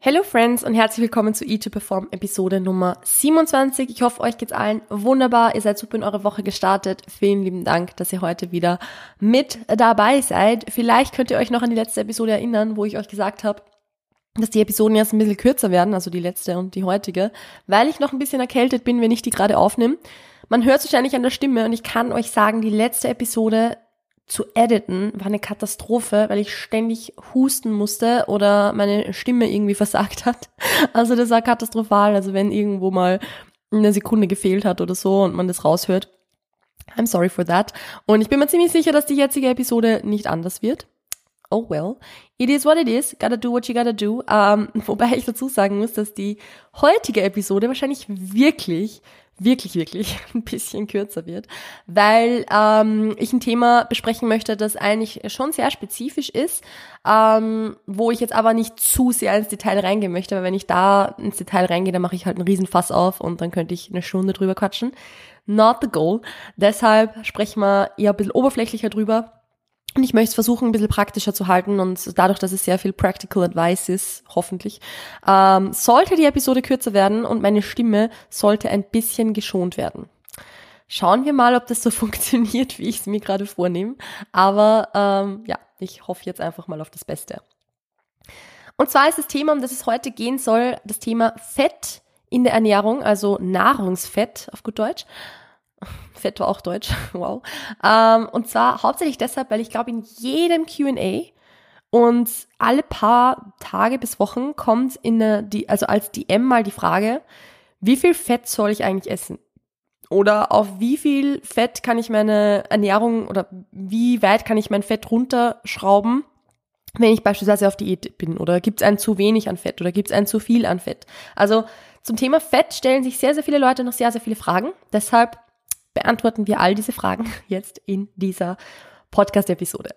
Hello Friends und herzlich willkommen zu E2 Perform Episode Nummer 27. Ich hoffe, euch geht's allen wunderbar. Ihr seid super in eure Woche gestartet. Vielen lieben Dank, dass ihr heute wieder mit dabei seid. Vielleicht könnt ihr euch noch an die letzte Episode erinnern, wo ich euch gesagt habe, dass die Episoden jetzt ein bisschen kürzer werden, also die letzte und die heutige, weil ich noch ein bisschen erkältet bin, wenn ich die gerade aufnehme. Man hört es wahrscheinlich an der Stimme und ich kann euch sagen, die letzte Episode zu editen war eine Katastrophe, weil ich ständig husten musste oder meine Stimme irgendwie versagt hat. Also das war katastrophal. Also wenn irgendwo mal eine Sekunde gefehlt hat oder so und man das raushört. I'm sorry for that. Und ich bin mir ziemlich sicher, dass die jetzige Episode nicht anders wird. Oh well. It is what it is. Gotta do what you gotta do. Um, wobei ich dazu sagen muss, dass die heutige Episode wahrscheinlich wirklich wirklich, wirklich ein bisschen kürzer wird, weil ähm, ich ein Thema besprechen möchte, das eigentlich schon sehr spezifisch ist, ähm, wo ich jetzt aber nicht zu sehr ins Detail reingehen möchte, weil wenn ich da ins Detail reingehe, dann mache ich halt einen riesen Fass auf und dann könnte ich eine Stunde drüber quatschen. Not the goal. Deshalb sprechen wir eher ein bisschen oberflächlicher drüber und ich möchte es versuchen, ein bisschen praktischer zu halten und dadurch, dass es sehr viel Practical Advice ist, hoffentlich, ähm, sollte die Episode kürzer werden und meine Stimme sollte ein bisschen geschont werden. Schauen wir mal, ob das so funktioniert, wie ich es mir gerade vornehme. Aber ähm, ja, ich hoffe jetzt einfach mal auf das Beste. Und zwar ist das Thema, um das es heute gehen soll, das Thema Fett in der Ernährung, also Nahrungsfett auf gut Deutsch. Fett war auch Deutsch, wow. Ähm, und zwar hauptsächlich deshalb, weil ich glaube, in jedem QA und alle paar Tage bis Wochen kommt in eine, die, also als DM mal die Frage, wie viel Fett soll ich eigentlich essen? Oder auf wie viel Fett kann ich meine Ernährung oder wie weit kann ich mein Fett runterschrauben, wenn ich beispielsweise auf Diät bin? Oder gibt es ein zu wenig an Fett oder gibt es ein zu viel an Fett? Also zum Thema Fett stellen sich sehr, sehr viele Leute noch sehr, sehr viele Fragen. Deshalb beantworten wir all diese Fragen jetzt in dieser Podcast-Episode.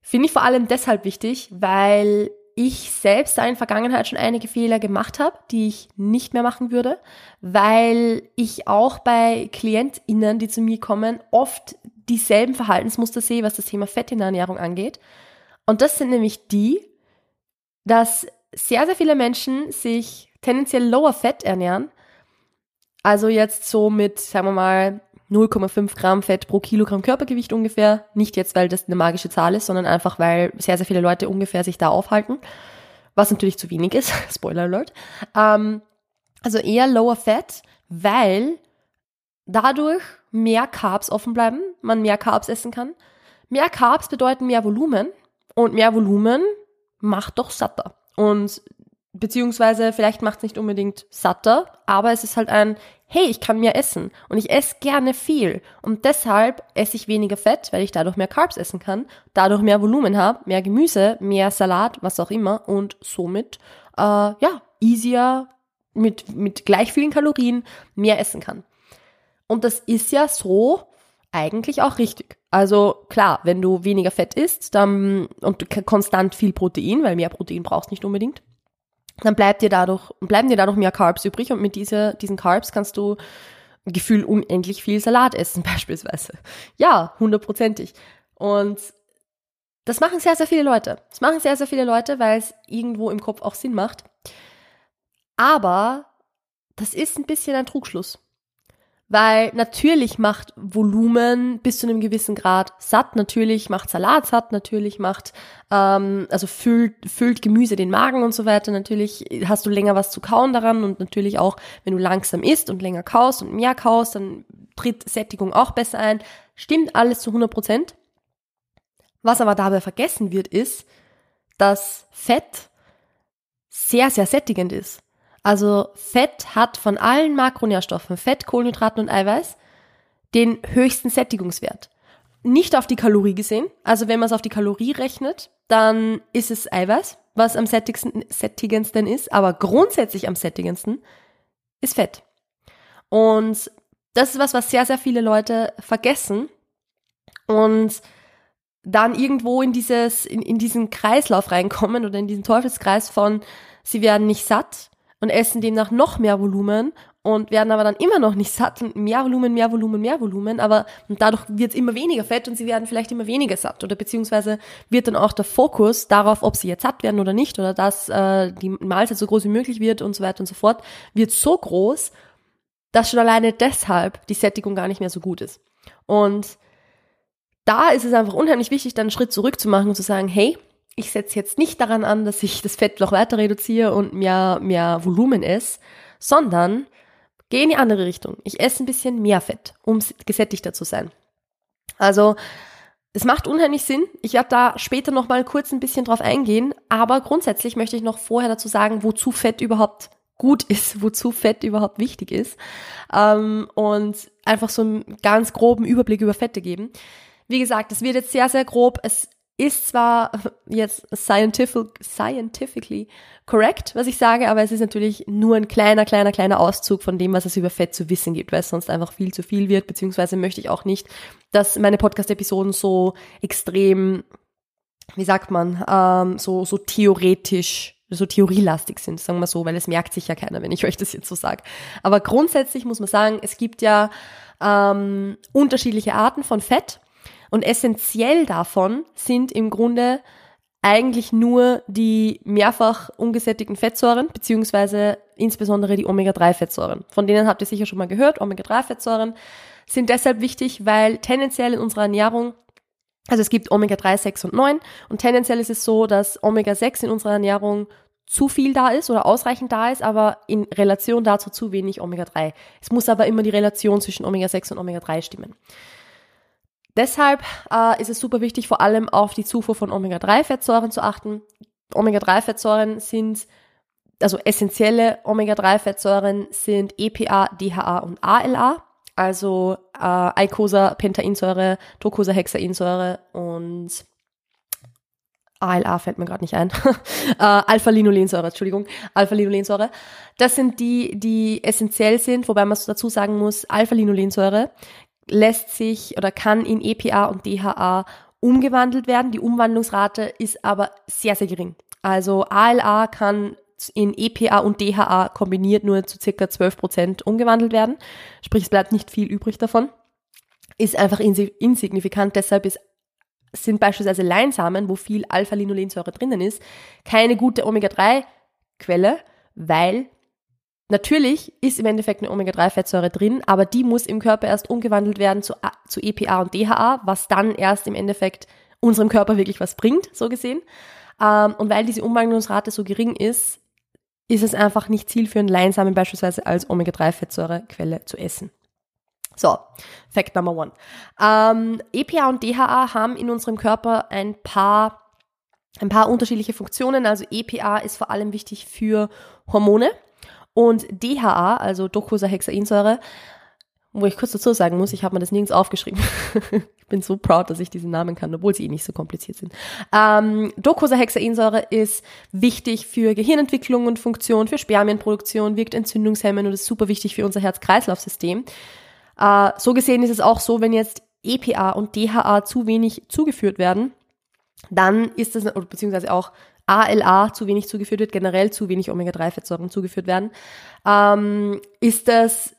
Finde ich vor allem deshalb wichtig, weil ich selbst da in der Vergangenheit schon einige Fehler gemacht habe, die ich nicht mehr machen würde, weil ich auch bei KlientInnen, die zu mir kommen, oft dieselben Verhaltensmuster sehe, was das Thema Fett in der Ernährung angeht. Und das sind nämlich die, dass sehr, sehr viele Menschen sich tendenziell lower Fett ernähren. Also jetzt so mit, sagen wir mal, 0,5 Gramm Fett pro Kilogramm Körpergewicht ungefähr. Nicht jetzt, weil das eine magische Zahl ist, sondern einfach, weil sehr, sehr viele Leute ungefähr sich da aufhalten. Was natürlich zu wenig ist. Spoiler Alert. Ähm, also eher lower Fat, weil dadurch mehr Carbs offen bleiben, man mehr Carbs essen kann. Mehr Carbs bedeuten mehr Volumen und mehr Volumen macht doch satter. Und beziehungsweise vielleicht macht es nicht unbedingt satter, aber es ist halt ein, hey, ich kann mehr essen und ich esse gerne viel und deshalb esse ich weniger Fett, weil ich dadurch mehr Carbs essen kann, dadurch mehr Volumen habe, mehr Gemüse, mehr Salat, was auch immer und somit äh, ja easier mit mit gleich vielen Kalorien mehr essen kann. Und das ist ja so eigentlich auch richtig. Also klar, wenn du weniger Fett isst, dann und konstant viel Protein, weil mehr Protein brauchst nicht unbedingt, dann bleibt dir dadurch, bleiben dir dadurch mehr Carbs übrig und mit dieser, diesen Carbs kannst du Gefühl unendlich viel Salat essen beispielsweise. Ja, hundertprozentig. Und das machen sehr, sehr viele Leute. Das machen sehr, sehr viele Leute, weil es irgendwo im Kopf auch Sinn macht. Aber das ist ein bisschen ein Trugschluss. Weil natürlich macht Volumen bis zu einem gewissen Grad satt, natürlich macht Salat satt, natürlich macht, ähm, also füllt, füllt Gemüse den Magen und so weiter. Natürlich hast du länger was zu kauen daran und natürlich auch, wenn du langsam isst und länger kaust und mehr kaust, dann tritt Sättigung auch besser ein. Stimmt alles zu 100 Prozent. Was aber dabei vergessen wird, ist, dass Fett sehr, sehr sättigend ist. Also Fett hat von allen Makronährstoffen, Fett, Kohlenhydraten und Eiweiß, den höchsten Sättigungswert. Nicht auf die Kalorie gesehen. Also wenn man es auf die Kalorie rechnet, dann ist es Eiweiß, was am sättigendsten ist. Aber grundsätzlich am sättigendsten ist Fett. Und das ist was, was sehr, sehr viele Leute vergessen. Und dann irgendwo in dieses, in, in diesen Kreislauf reinkommen oder in diesen Teufelskreis von, sie werden nicht satt, und essen demnach noch mehr Volumen und werden aber dann immer noch nicht satt und mehr Volumen, mehr Volumen, mehr Volumen, aber dadurch wird es immer weniger Fett und sie werden vielleicht immer weniger satt oder beziehungsweise wird dann auch der Fokus darauf, ob sie jetzt satt werden oder nicht oder dass äh, die Mahlzeit so groß wie möglich wird und so weiter und so fort, wird so groß, dass schon alleine deshalb die Sättigung gar nicht mehr so gut ist. Und da ist es einfach unheimlich wichtig, dann einen Schritt zurück zu machen und zu sagen, hey, ich setze jetzt nicht daran an, dass ich das Fett noch weiter reduziere und mehr, mehr Volumen esse, sondern gehe in die andere Richtung. Ich esse ein bisschen mehr Fett, um gesättigter zu sein. Also, es macht unheimlich Sinn. Ich werde da später noch mal kurz ein bisschen drauf eingehen, aber grundsätzlich möchte ich noch vorher dazu sagen, wozu Fett überhaupt gut ist, wozu Fett überhaupt wichtig ist ähm, und einfach so einen ganz groben Überblick über Fette geben. Wie gesagt, es wird jetzt sehr, sehr grob. Es ist zwar jetzt scientific, scientifically correct, was ich sage, aber es ist natürlich nur ein kleiner, kleiner, kleiner Auszug von dem, was es über Fett zu wissen gibt, weil es sonst einfach viel zu viel wird, beziehungsweise möchte ich auch nicht, dass meine Podcast-Episoden so extrem, wie sagt man, ähm, so, so theoretisch so theorielastig sind, sagen wir so, weil es merkt sich ja keiner, wenn ich euch das jetzt so sage. Aber grundsätzlich muss man sagen, es gibt ja ähm, unterschiedliche Arten von Fett und essentiell davon sind im Grunde eigentlich nur die mehrfach ungesättigten Fettsäuren, beziehungsweise insbesondere die Omega-3-Fettsäuren. Von denen habt ihr sicher schon mal gehört. Omega-3-Fettsäuren sind deshalb wichtig, weil tendenziell in unserer Ernährung, also es gibt Omega-3, 6 und 9 und tendenziell ist es so, dass Omega-6 in unserer Ernährung zu viel da ist oder ausreichend da ist, aber in Relation dazu zu wenig Omega-3. Es muss aber immer die Relation zwischen Omega-6 und Omega-3 stimmen. Deshalb äh, ist es super wichtig, vor allem auf die Zufuhr von Omega-3-Fettsäuren zu achten. Omega-3-Fettsäuren sind, also essentielle Omega-3-Fettsäuren sind EPA, DHA und ALA, also äh, Eicosapentainsäure, Docosahexainsäure und ALA fällt mir gerade nicht ein. äh, Alpha-Linolensäure, Entschuldigung, Alpha-Linolensäure. Das sind die, die essentiell sind, wobei man dazu sagen muss, Alpha-Linolensäure lässt sich oder kann in EPA und DHA umgewandelt werden. Die Umwandlungsrate ist aber sehr, sehr gering. Also ALA kann in EPA und DHA kombiniert nur zu circa 12 Prozent umgewandelt werden. Sprich, es bleibt nicht viel übrig davon. Ist einfach insignifikant. Deshalb ist, sind beispielsweise Leinsamen, wo viel Alpha-Linolensäure drinnen ist, keine gute Omega-3-Quelle, weil Natürlich ist im Endeffekt eine Omega-3-Fettsäure drin, aber die muss im Körper erst umgewandelt werden zu, zu EPA und DHA, was dann erst im Endeffekt unserem Körper wirklich was bringt, so gesehen. Ähm, und weil diese Umwandlungsrate so gering ist, ist es einfach nicht zielführend, Leinsamen beispielsweise als Omega-3-Fettsäurequelle zu essen. So, Fact Number one. Ähm, EPA und DHA haben in unserem Körper ein paar, ein paar unterschiedliche Funktionen. Also EPA ist vor allem wichtig für Hormone. Und DHA, also Docosahexainsäure, wo ich kurz dazu sagen muss, ich habe mir das nirgends aufgeschrieben. ich bin so proud, dass ich diesen Namen kann, obwohl sie eh nicht so kompliziert sind. Ähm, Docosahexainsäure ist wichtig für Gehirnentwicklung und Funktion, für Spermienproduktion, wirkt entzündungshemmend und ist super wichtig für unser Herz-Kreislauf-System. Äh, so gesehen ist es auch so, wenn jetzt EPA und DHA zu wenig zugeführt werden, dann ist das, beziehungsweise auch ALA zu wenig zugeführt wird, generell zu wenig Omega-3-Fettsäuren zugeführt werden, ähm, ist das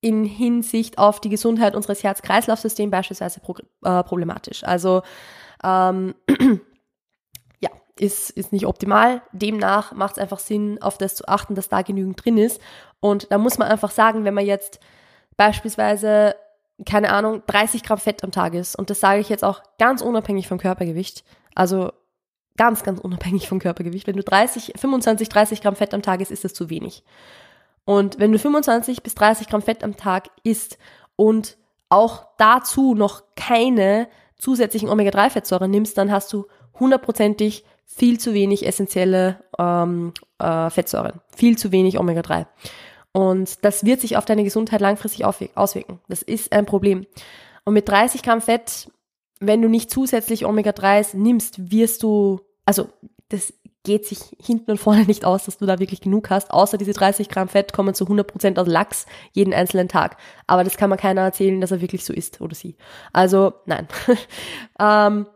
in Hinsicht auf die Gesundheit unseres Herz-Kreislauf-Systems beispielsweise pro, äh, problematisch. Also ähm, ja, ist, ist nicht optimal. Demnach macht es einfach Sinn, auf das zu achten, dass da genügend drin ist. Und da muss man einfach sagen, wenn man jetzt beispielsweise, keine Ahnung, 30 Gramm Fett am Tag ist, und das sage ich jetzt auch ganz unabhängig vom Körpergewicht, also Ganz, ganz unabhängig vom Körpergewicht. Wenn du 30, 25, 30 Gramm Fett am Tag isst, ist das zu wenig. Und wenn du 25 bis 30 Gramm Fett am Tag isst und auch dazu noch keine zusätzlichen Omega-3-Fettsäuren nimmst, dann hast du hundertprozentig viel zu wenig essentielle ähm, äh, Fettsäuren, viel zu wenig Omega-3. Und das wird sich auf deine Gesundheit langfristig auswirken. Das ist ein Problem. Und mit 30 Gramm Fett wenn du nicht zusätzlich Omega-3s nimmst, wirst du, also das geht sich hinten und vorne nicht aus, dass du da wirklich genug hast. Außer diese 30 Gramm Fett kommen zu 100 Prozent aus Lachs jeden einzelnen Tag. Aber das kann man keiner erzählen, dass er wirklich so ist oder sie. Also nein. ähm,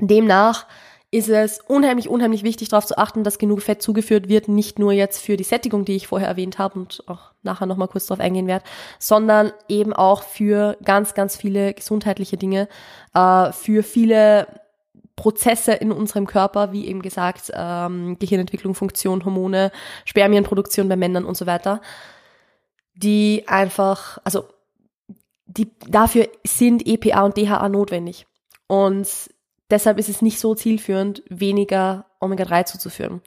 demnach ist es unheimlich, unheimlich wichtig darauf zu achten, dass genug Fett zugeführt wird, nicht nur jetzt für die Sättigung, die ich vorher erwähnt habe und auch nachher nochmal kurz darauf eingehen werde, sondern eben auch für ganz, ganz viele gesundheitliche Dinge, äh, für viele Prozesse in unserem Körper, wie eben gesagt, ähm, Gehirnentwicklung, Funktion, Hormone, Spermienproduktion bei Männern und so weiter, die einfach, also die, dafür sind EPA und DHA notwendig. Und Deshalb ist es nicht so zielführend, weniger Omega-3 zuzuführen.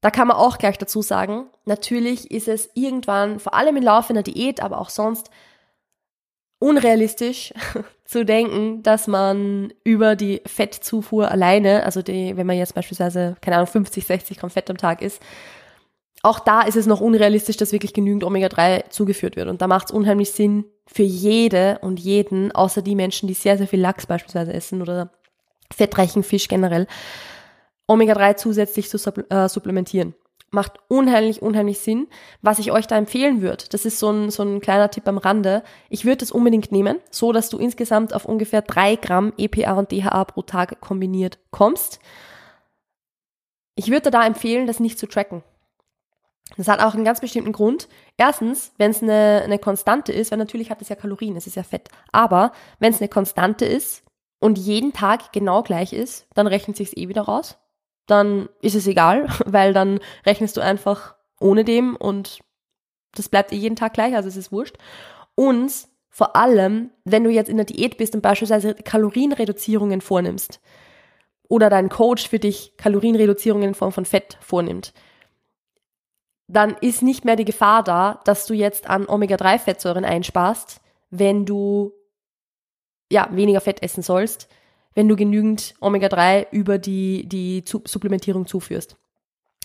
Da kann man auch gleich dazu sagen, natürlich ist es irgendwann, vor allem im Laufe einer Diät, aber auch sonst, unrealistisch zu denken, dass man über die Fettzufuhr alleine, also die, wenn man jetzt beispielsweise, keine Ahnung, 50, 60 Gramm Fett am Tag isst, auch da ist es noch unrealistisch, dass wirklich genügend Omega-3 zugeführt wird. Und da macht es unheimlich Sinn für jede und jeden, außer die Menschen, die sehr, sehr viel Lachs beispielsweise essen oder fettreichen Fisch generell, Omega-3 zusätzlich zu äh, supplementieren. Macht unheimlich, unheimlich Sinn. Was ich euch da empfehlen würde, das ist so ein, so ein kleiner Tipp am Rande. Ich würde das unbedingt nehmen, so dass du insgesamt auf ungefähr drei Gramm EPA und DHA pro Tag kombiniert kommst. Ich würde da empfehlen, das nicht zu tracken. Das hat auch einen ganz bestimmten Grund. Erstens, wenn es eine, eine Konstante ist, weil natürlich hat es ja Kalorien, es ist ja Fett. Aber wenn es eine Konstante ist, und jeden Tag genau gleich ist, dann rechnet sich's eh wieder raus. Dann ist es egal, weil dann rechnest du einfach ohne dem und das bleibt eh jeden Tag gleich, also es ist wurscht. Und vor allem, wenn du jetzt in der Diät bist und beispielsweise Kalorienreduzierungen vornimmst oder dein Coach für dich Kalorienreduzierungen in Form von Fett vornimmt, dann ist nicht mehr die Gefahr da, dass du jetzt an Omega-3-Fettsäuren einsparst, wenn du ja, weniger Fett essen sollst, wenn du genügend Omega-3 über die, die Supplementierung zuführst.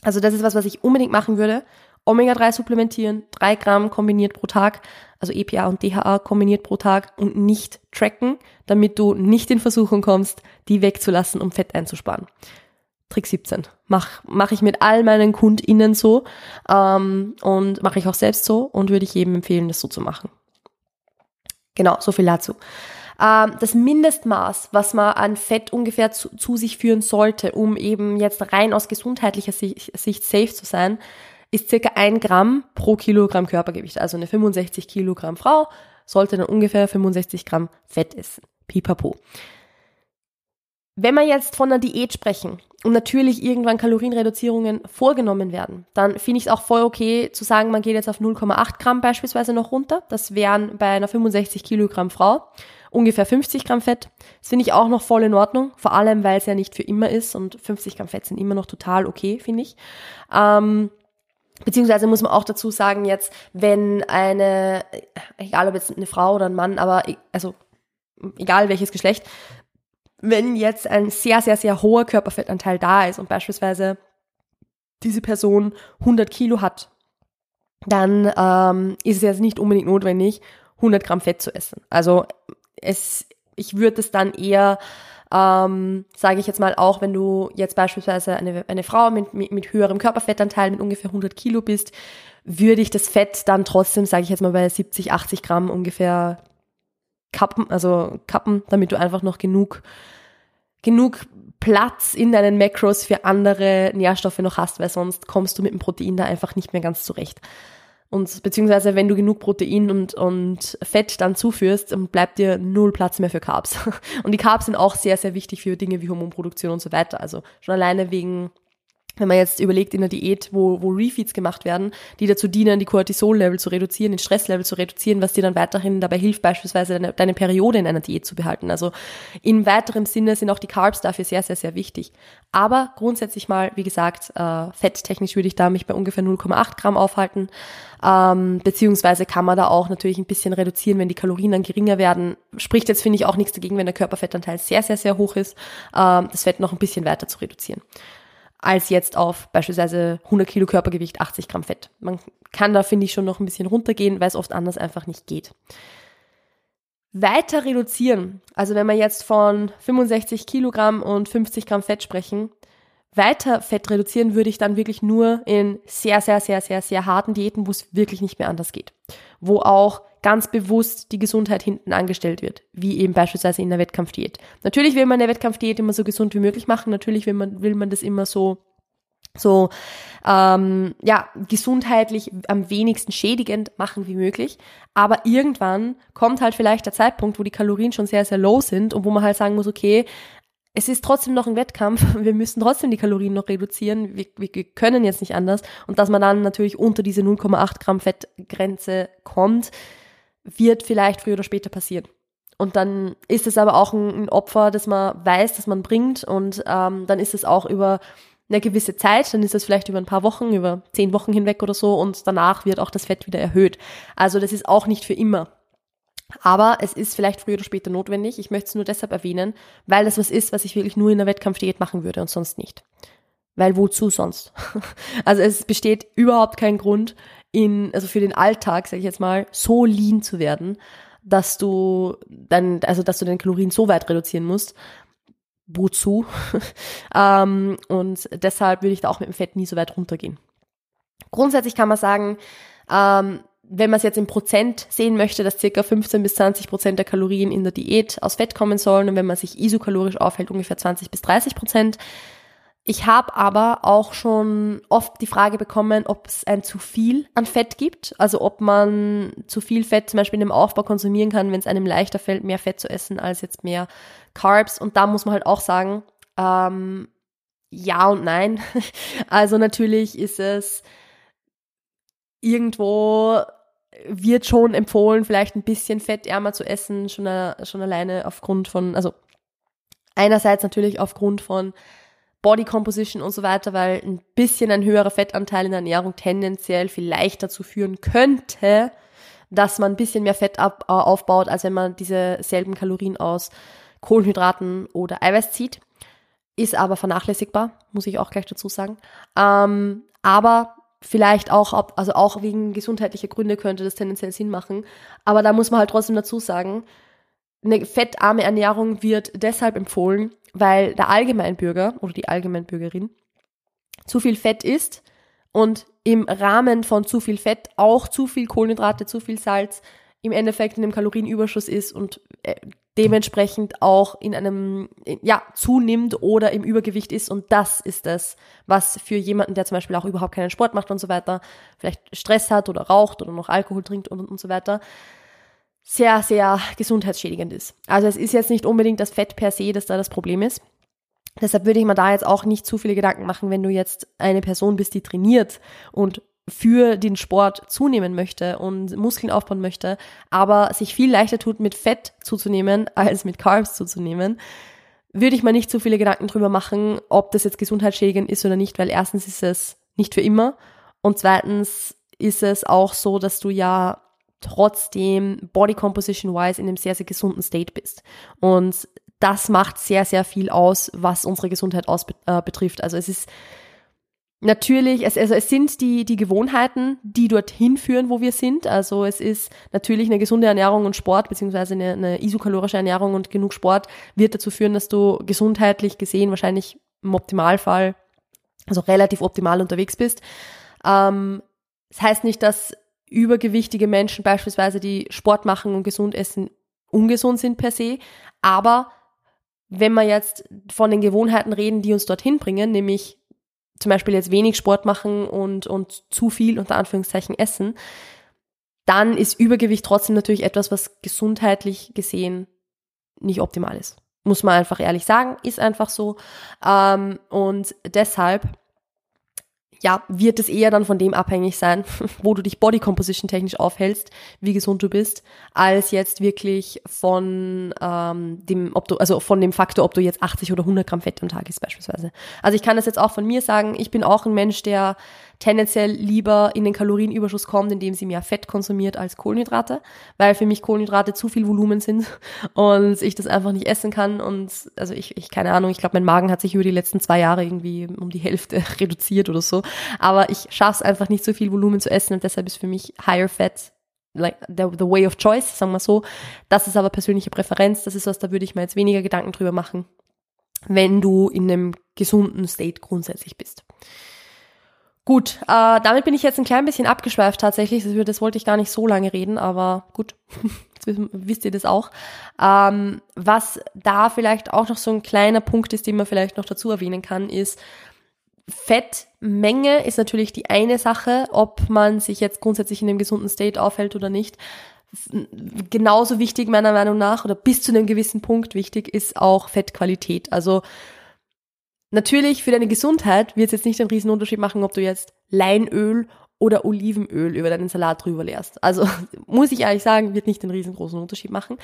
Also das ist was, was ich unbedingt machen würde. Omega-3 supplementieren, drei Gramm kombiniert pro Tag, also EPA und DHA kombiniert pro Tag und nicht tracken, damit du nicht in Versuchung kommst, die wegzulassen, um Fett einzusparen. Trick 17. Mach, mach ich mit all meinen KundInnen so ähm, und mache ich auch selbst so und würde ich jedem empfehlen, das so zu machen. Genau, so viel dazu. Ähm, das Mindestmaß, was man an Fett ungefähr zu, zu, sich führen sollte, um eben jetzt rein aus gesundheitlicher Sicht, Sicht safe zu sein, ist circa ein Gramm pro Kilogramm Körpergewicht. Also eine 65 Kilogramm Frau sollte dann ungefähr 65 Gramm Fett essen. Pipapo. Wenn wir jetzt von einer Diät sprechen und natürlich irgendwann Kalorienreduzierungen vorgenommen werden, dann finde ich es auch voll okay zu sagen, man geht jetzt auf 0,8 Gramm beispielsweise noch runter. Das wären bei einer 65 Kilogramm Frau ungefähr 50 Gramm Fett. Das finde ich auch noch voll in Ordnung, vor allem weil es ja nicht für immer ist und 50 Gramm Fett sind immer noch total okay, finde ich. Ähm, Beziehungsweise muss man auch dazu sagen, jetzt, wenn eine, egal ob jetzt eine Frau oder ein Mann, aber e, also egal welches Geschlecht, wenn jetzt ein sehr, sehr, sehr hoher Körperfettanteil da ist und beispielsweise diese Person 100 Kilo hat, dann ähm, ist es jetzt nicht unbedingt notwendig, 100 Gramm Fett zu essen. Also es, ich würde es dann eher, ähm, sage ich jetzt mal, auch wenn du jetzt beispielsweise eine, eine Frau mit, mit, mit höherem Körperfettanteil mit ungefähr 100 Kilo bist, würde ich das Fett dann trotzdem, sage ich jetzt mal, bei 70, 80 Gramm ungefähr kappen, also kappen, damit du einfach noch genug, genug Platz in deinen Macros für andere Nährstoffe noch hast, weil sonst kommst du mit dem Protein da einfach nicht mehr ganz zurecht. Und beziehungsweise wenn du genug Protein und, und Fett dann zuführst, bleibt dir null Platz mehr für Carbs. Und die Carbs sind auch sehr, sehr wichtig für Dinge wie Hormonproduktion und so weiter. Also schon alleine wegen wenn man jetzt überlegt in der Diät, wo, wo Refeeds gemacht werden, die dazu dienen, die Cortisol-Level zu reduzieren, den Stresslevel zu reduzieren, was dir dann weiterhin dabei hilft, beispielsweise deine, deine Periode in einer Diät zu behalten. Also in weiterem Sinne sind auch die Carbs dafür sehr, sehr, sehr wichtig. Aber grundsätzlich mal, wie gesagt, äh, fetttechnisch würde ich da mich bei ungefähr 0,8 Gramm aufhalten. Ähm, beziehungsweise kann man da auch natürlich ein bisschen reduzieren, wenn die Kalorien dann geringer werden. Spricht jetzt, finde ich, auch nichts dagegen, wenn der Körperfettanteil sehr, sehr, sehr hoch ist, ähm, das Fett noch ein bisschen weiter zu reduzieren als jetzt auf beispielsweise 100 Kilo Körpergewicht 80 Gramm Fett. Man kann da, finde ich, schon noch ein bisschen runtergehen, weil es oft anders einfach nicht geht. Weiter reduzieren, also wenn wir jetzt von 65 Kilogramm und 50 Gramm Fett sprechen, weiter Fett reduzieren würde ich dann wirklich nur in sehr, sehr, sehr, sehr, sehr harten Diäten, wo es wirklich nicht mehr anders geht. Wo auch ganz bewusst die Gesundheit hinten angestellt wird, wie eben beispielsweise in der Wettkampfdiät. Natürlich will man eine Wettkampfdiät immer so gesund wie möglich machen, natürlich will man, will man das immer so so ähm, ja gesundheitlich am wenigsten schädigend machen wie möglich. Aber irgendwann kommt halt vielleicht der Zeitpunkt, wo die Kalorien schon sehr sehr low sind und wo man halt sagen muss, okay, es ist trotzdem noch ein Wettkampf, wir müssen trotzdem die Kalorien noch reduzieren, wir, wir können jetzt nicht anders. Und dass man dann natürlich unter diese 0,8 Gramm Fettgrenze kommt, wird vielleicht früher oder später passieren. Und dann ist es aber auch ein, ein Opfer, das man weiß, dass man bringt. Und ähm, dann ist es auch über eine gewisse Zeit, dann ist es vielleicht über ein paar Wochen, über zehn Wochen hinweg oder so. Und danach wird auch das Fett wieder erhöht. Also das ist auch nicht für immer. Aber es ist vielleicht früher oder später notwendig. Ich möchte es nur deshalb erwähnen, weil das was ist, was ich wirklich nur in der Wettkampfdiät machen würde und sonst nicht. Weil wozu sonst? Also es besteht überhaupt kein Grund, in, also für den Alltag, sage ich jetzt mal, so lean zu werden, dass du dann, also dass du deine Kalorien so weit reduzieren musst. Wozu? ähm, und deshalb würde ich da auch mit dem Fett nie so weit runtergehen. Grundsätzlich kann man sagen, ähm, wenn man es jetzt in Prozent sehen möchte, dass circa 15 bis 20 Prozent der Kalorien in der Diät aus Fett kommen sollen und wenn man sich isokalorisch aufhält, ungefähr 20 bis 30 Prozent. Ich habe aber auch schon oft die Frage bekommen, ob es ein zu viel an Fett gibt, also ob man zu viel Fett zum Beispiel in dem Aufbau konsumieren kann, wenn es einem leichter fällt, mehr Fett zu essen als jetzt mehr Carbs. Und da muss man halt auch sagen, ähm, ja und nein. Also natürlich ist es irgendwo wird schon empfohlen, vielleicht ein bisschen fettärmer zu essen, schon, schon alleine aufgrund von, also einerseits natürlich aufgrund von Body Composition und so weiter, weil ein bisschen ein höherer Fettanteil in der Ernährung tendenziell vielleicht dazu führen könnte, dass man ein bisschen mehr Fett ab, äh, aufbaut, als wenn man diese selben Kalorien aus Kohlenhydraten oder Eiweiß zieht. Ist aber vernachlässigbar, muss ich auch gleich dazu sagen. Ähm, aber vielleicht auch, also auch wegen gesundheitlicher Gründe könnte das tendenziell Sinn machen. Aber da muss man halt trotzdem dazu sagen, eine fettarme Ernährung wird deshalb empfohlen, weil der Allgemeinbürger oder die Allgemeinbürgerin zu viel Fett isst und im Rahmen von zu viel Fett auch zu viel Kohlenhydrate, zu viel Salz im Endeffekt in einem Kalorienüberschuss ist und äh, dementsprechend auch in einem, ja, zunimmt oder im Übergewicht ist. Und das ist das, was für jemanden, der zum Beispiel auch überhaupt keinen Sport macht und so weiter, vielleicht Stress hat oder raucht oder noch Alkohol trinkt und, und so weiter, sehr, sehr gesundheitsschädigend ist. Also es ist jetzt nicht unbedingt das Fett per se, das da das Problem ist. Deshalb würde ich mir da jetzt auch nicht zu viele Gedanken machen, wenn du jetzt eine Person bist, die trainiert und für den Sport zunehmen möchte und Muskeln aufbauen möchte, aber sich viel leichter tut, mit Fett zuzunehmen, als mit Carbs zuzunehmen, würde ich mir nicht zu viele Gedanken drüber machen, ob das jetzt gesundheitsschädigend ist oder nicht, weil erstens ist es nicht für immer und zweitens ist es auch so, dass du ja trotzdem Body Composition wise in einem sehr, sehr gesunden State bist. Und das macht sehr, sehr viel aus, was unsere Gesundheit aus, äh, betrifft. Also es ist natürlich, es, also es sind die, die Gewohnheiten, die dorthin führen, wo wir sind. Also es ist natürlich eine gesunde Ernährung und Sport, beziehungsweise eine, eine isokalorische Ernährung und genug Sport wird dazu führen, dass du gesundheitlich gesehen wahrscheinlich im Optimalfall, also relativ optimal unterwegs bist. Ähm, das heißt nicht, dass übergewichtige Menschen beispielsweise, die Sport machen und gesund essen, ungesund sind per se. Aber wenn wir jetzt von den Gewohnheiten reden, die uns dorthin bringen, nämlich zum Beispiel jetzt wenig Sport machen und, und zu viel unter Anführungszeichen essen, dann ist Übergewicht trotzdem natürlich etwas, was gesundheitlich gesehen nicht optimal ist. Muss man einfach ehrlich sagen, ist einfach so. Ähm, und deshalb ja, wird es eher dann von dem abhängig sein, wo du dich Body Composition technisch aufhältst, wie gesund du bist, als jetzt wirklich von ähm, dem, ob du, also von dem Faktor, ob du jetzt 80 oder 100 Gramm Fett am Tag isst beispielsweise. Also ich kann das jetzt auch von mir sagen, ich bin auch ein Mensch, der tendenziell lieber in den Kalorienüberschuss kommt, indem sie mehr Fett konsumiert als Kohlenhydrate, weil für mich Kohlenhydrate zu viel Volumen sind und ich das einfach nicht essen kann und also ich, ich keine Ahnung, ich glaube, mein Magen hat sich über die letzten zwei Jahre irgendwie um die Hälfte reduziert oder so, aber ich schaffe es einfach nicht so viel Volumen zu essen und deshalb ist für mich higher fat like the, the way of choice, sagen wir so. Das ist aber persönliche Präferenz, das ist was, da würde ich mir jetzt weniger Gedanken drüber machen, wenn du in einem gesunden State grundsätzlich bist. Gut, äh, damit bin ich jetzt ein klein bisschen abgeschweift tatsächlich. Das, das wollte ich gar nicht so lange reden, aber gut, jetzt wisst ihr das auch. Ähm, was da vielleicht auch noch so ein kleiner Punkt ist, den man vielleicht noch dazu erwähnen kann, ist, Fettmenge ist natürlich die eine Sache, ob man sich jetzt grundsätzlich in einem gesunden State aufhält oder nicht. Genauso wichtig meiner Meinung nach oder bis zu einem gewissen Punkt wichtig ist auch Fettqualität. Also Natürlich für deine Gesundheit wird es jetzt nicht einen riesen Unterschied machen, ob du jetzt Leinöl oder Olivenöl über deinen Salat drüber leerst. Also muss ich ehrlich sagen, wird nicht einen riesengroßen Unterschied machen.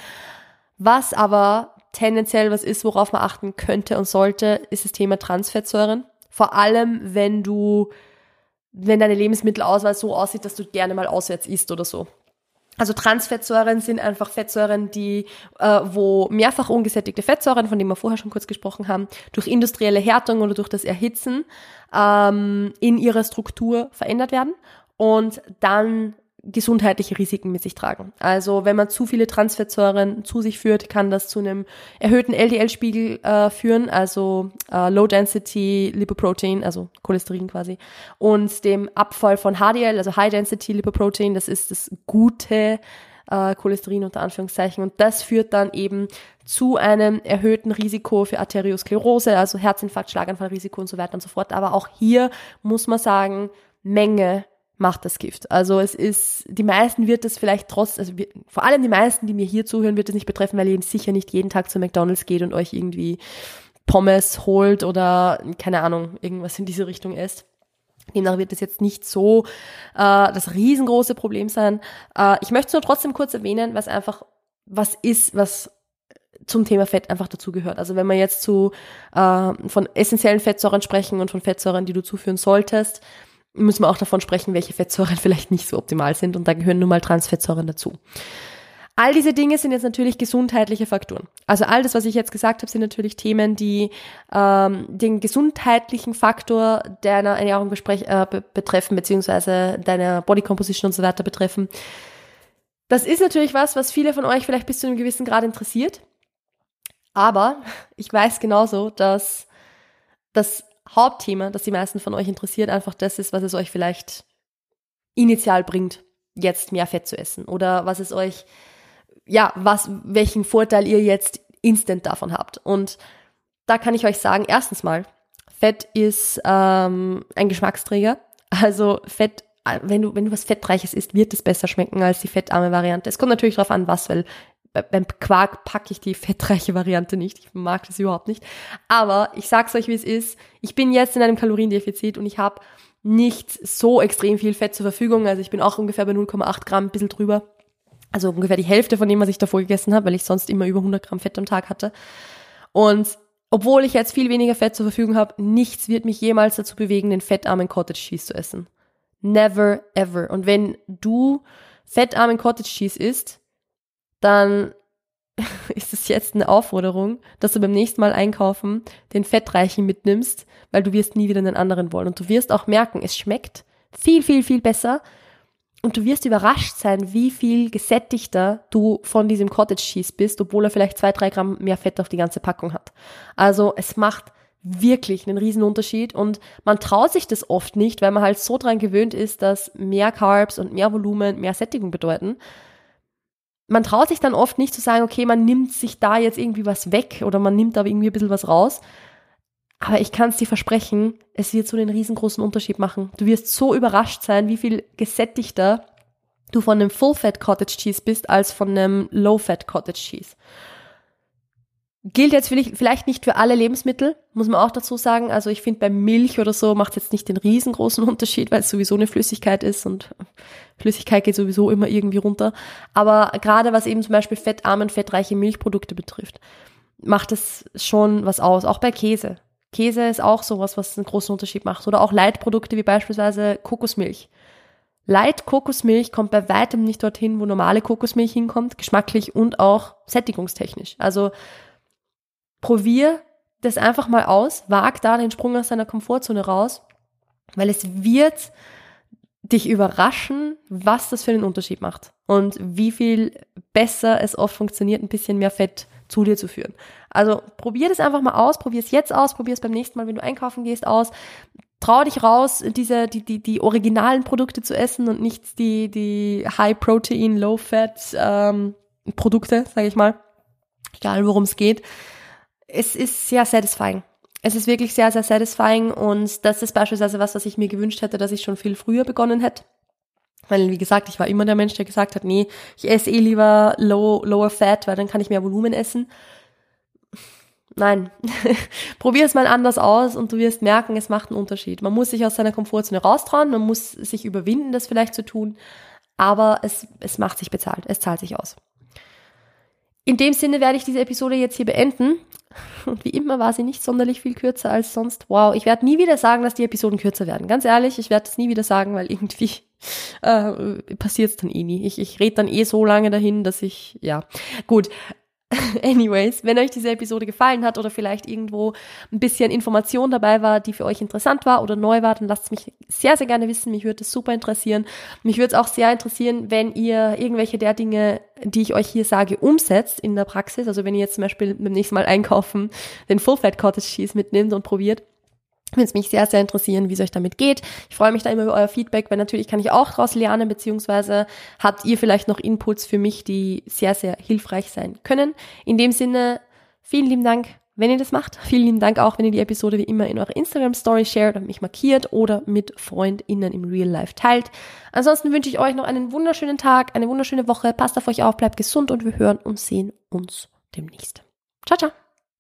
Was aber tendenziell was ist, worauf man achten könnte und sollte, ist das Thema Transfettsäuren. Vor allem, wenn du, wenn deine Lebensmittelauswahl so aussieht, dass du gerne mal auswärts isst oder so. Also Transfettsäuren sind einfach Fettsäuren, die, äh, wo mehrfach ungesättigte Fettsäuren, von denen wir vorher schon kurz gesprochen haben, durch industrielle Härtung oder durch das Erhitzen ähm, in ihrer Struktur verändert werden. Und dann gesundheitliche Risiken mit sich tragen. Also wenn man zu viele Transfettsäuren zu sich führt, kann das zu einem erhöhten LDL-Spiegel äh, führen, also äh, Low Density Lipoprotein, also Cholesterin quasi, und dem Abfall von HDL, also High Density Lipoprotein, das ist das gute äh, Cholesterin unter Anführungszeichen. Und das führt dann eben zu einem erhöhten Risiko für Arteriosklerose, also Herzinfarkt, Schlaganfallrisiko und so weiter und so fort. Aber auch hier muss man sagen, Menge macht das Gift. Also es ist, die meisten wird es vielleicht trotz, also wir, vor allem die meisten, die mir hier zuhören, wird es nicht betreffen, weil ihr sicher nicht jeden Tag zu McDonalds geht und euch irgendwie Pommes holt oder keine Ahnung, irgendwas in diese Richtung esst. Demnach wird es jetzt nicht so äh, das riesengroße Problem sein. Äh, ich möchte es nur trotzdem kurz erwähnen, was einfach was ist, was zum Thema Fett einfach dazugehört. Also wenn wir jetzt zu äh, von essentiellen Fettsäuren sprechen und von Fettsäuren, die du zuführen solltest, müssen wir auch davon sprechen, welche Fettsäuren vielleicht nicht so optimal sind und da gehören nun mal Transfettsäuren dazu. All diese Dinge sind jetzt natürlich gesundheitliche Faktoren. Also all das, was ich jetzt gesagt habe, sind natürlich Themen, die ähm, den gesundheitlichen Faktor deiner Ernährung äh, betreffen, beziehungsweise deiner Body Composition und so weiter betreffen. Das ist natürlich was, was viele von euch vielleicht bis zu einem gewissen Grad interessiert. Aber ich weiß genauso, dass das Hauptthema, das die meisten von euch interessiert, einfach das ist, was es euch vielleicht initial bringt, jetzt mehr Fett zu essen oder was es euch, ja, was, welchen Vorteil ihr jetzt instant davon habt. Und da kann ich euch sagen, erstens mal, Fett ist ähm, ein Geschmacksträger. Also Fett, wenn du, wenn du was Fettreiches isst, wird es besser schmecken als die fettarme Variante. Es kommt natürlich darauf an, was, weil beim Quark packe ich die fettreiche Variante nicht. Ich mag das überhaupt nicht. Aber ich sag's euch, wie es ist. Ich bin jetzt in einem Kaloriendefizit und ich habe nicht so extrem viel Fett zur Verfügung. Also ich bin auch ungefähr bei 0,8 Gramm, ein bisschen drüber. Also ungefähr die Hälfte von dem, was ich davor gegessen habe, weil ich sonst immer über 100 Gramm Fett am Tag hatte. Und obwohl ich jetzt viel weniger Fett zur Verfügung habe, nichts wird mich jemals dazu bewegen, den fettarmen Cottage Cheese zu essen. Never ever. Und wenn du fettarmen Cottage Cheese isst, dann ist es jetzt eine Aufforderung, dass du beim nächsten Mal einkaufen den Fettreichen mitnimmst, weil du wirst nie wieder einen anderen wollen. Und du wirst auch merken, es schmeckt viel, viel, viel besser. Und du wirst überrascht sein, wie viel gesättigter du von diesem Cottage Cheese bist, obwohl er vielleicht zwei, drei Gramm mehr Fett auf die ganze Packung hat. Also es macht wirklich einen riesen Unterschied und man traut sich das oft nicht, weil man halt so dran gewöhnt ist, dass mehr Carbs und mehr Volumen mehr Sättigung bedeuten man traut sich dann oft nicht zu sagen, okay, man nimmt sich da jetzt irgendwie was weg oder man nimmt da irgendwie ein bisschen was raus. Aber ich kann es dir versprechen, es wird so einen riesengroßen Unterschied machen. Du wirst so überrascht sein, wie viel gesättigter du von einem Full-Fat Cottage Cheese bist als von einem Low-Fat Cottage Cheese. Gilt jetzt vielleicht nicht für alle Lebensmittel, muss man auch dazu sagen. Also ich finde bei Milch oder so macht es jetzt nicht den riesengroßen Unterschied, weil es sowieso eine Flüssigkeit ist und Flüssigkeit geht sowieso immer irgendwie runter. Aber gerade was eben zum Beispiel fettarme und fettreiche Milchprodukte betrifft, macht es schon was aus. Auch bei Käse. Käse ist auch sowas, was einen großen Unterschied macht. Oder auch Leitprodukte wie beispielsweise Kokosmilch. Light Kokosmilch kommt bei weitem nicht dorthin, wo normale Kokosmilch hinkommt, geschmacklich und auch sättigungstechnisch. Also probier das einfach mal aus, wag da den Sprung aus deiner Komfortzone raus, weil es wird dich überraschen, was das für einen Unterschied macht und wie viel besser es oft funktioniert, ein bisschen mehr Fett zu dir zu führen. Also probier das einfach mal aus, probier es jetzt aus, probier es beim nächsten Mal, wenn du einkaufen gehst, aus. trau dich raus, diese, die, die, die originalen Produkte zu essen und nicht die, die High Protein, Low Fat ähm, Produkte, sage ich mal. Egal worum es geht. Es ist sehr satisfying. Es ist wirklich sehr, sehr satisfying und das ist beispielsweise was, was ich mir gewünscht hätte, dass ich schon viel früher begonnen hätte. Weil, wie gesagt, ich war immer der Mensch, der gesagt hat, nee, ich esse eh lieber low, lower fat, weil dann kann ich mehr Volumen essen. Nein, probier es mal anders aus und du wirst merken, es macht einen Unterschied. Man muss sich aus seiner Komfortzone raustrauen, man muss sich überwinden, das vielleicht zu tun, aber es, es macht sich bezahlt, es zahlt sich aus. In dem Sinne werde ich diese Episode jetzt hier beenden. Und wie immer war sie nicht sonderlich viel kürzer als sonst. Wow, ich werde nie wieder sagen, dass die Episoden kürzer werden. Ganz ehrlich, ich werde es nie wieder sagen, weil irgendwie äh, passiert es dann eh nie. Ich, ich rede dann eh so lange dahin, dass ich, ja, gut. Anyways, wenn euch diese Episode gefallen hat oder vielleicht irgendwo ein bisschen Information dabei war, die für euch interessant war oder neu war, dann lasst es mich sehr, sehr gerne wissen. Mich würde es super interessieren. Mich würde es auch sehr interessieren, wenn ihr irgendwelche der Dinge, die ich euch hier sage, umsetzt in der Praxis. Also wenn ihr jetzt zum Beispiel beim nächsten Mal einkaufen den Full Fat Cottage Cheese mitnimmt und probiert würde es mich sehr, sehr interessieren, wie es euch damit geht. Ich freue mich da immer über euer Feedback, weil natürlich kann ich auch daraus lernen, beziehungsweise habt ihr vielleicht noch Inputs für mich, die sehr, sehr hilfreich sein können. In dem Sinne, vielen lieben Dank, wenn ihr das macht. Vielen lieben Dank auch, wenn ihr die Episode wie immer in eurer Instagram-Story shared und mich markiert oder mit FreundInnen im Real Life teilt. Ansonsten wünsche ich euch noch einen wunderschönen Tag, eine wunderschöne Woche. Passt auf euch auf, bleibt gesund und wir hören und sehen uns demnächst. Ciao, ciao.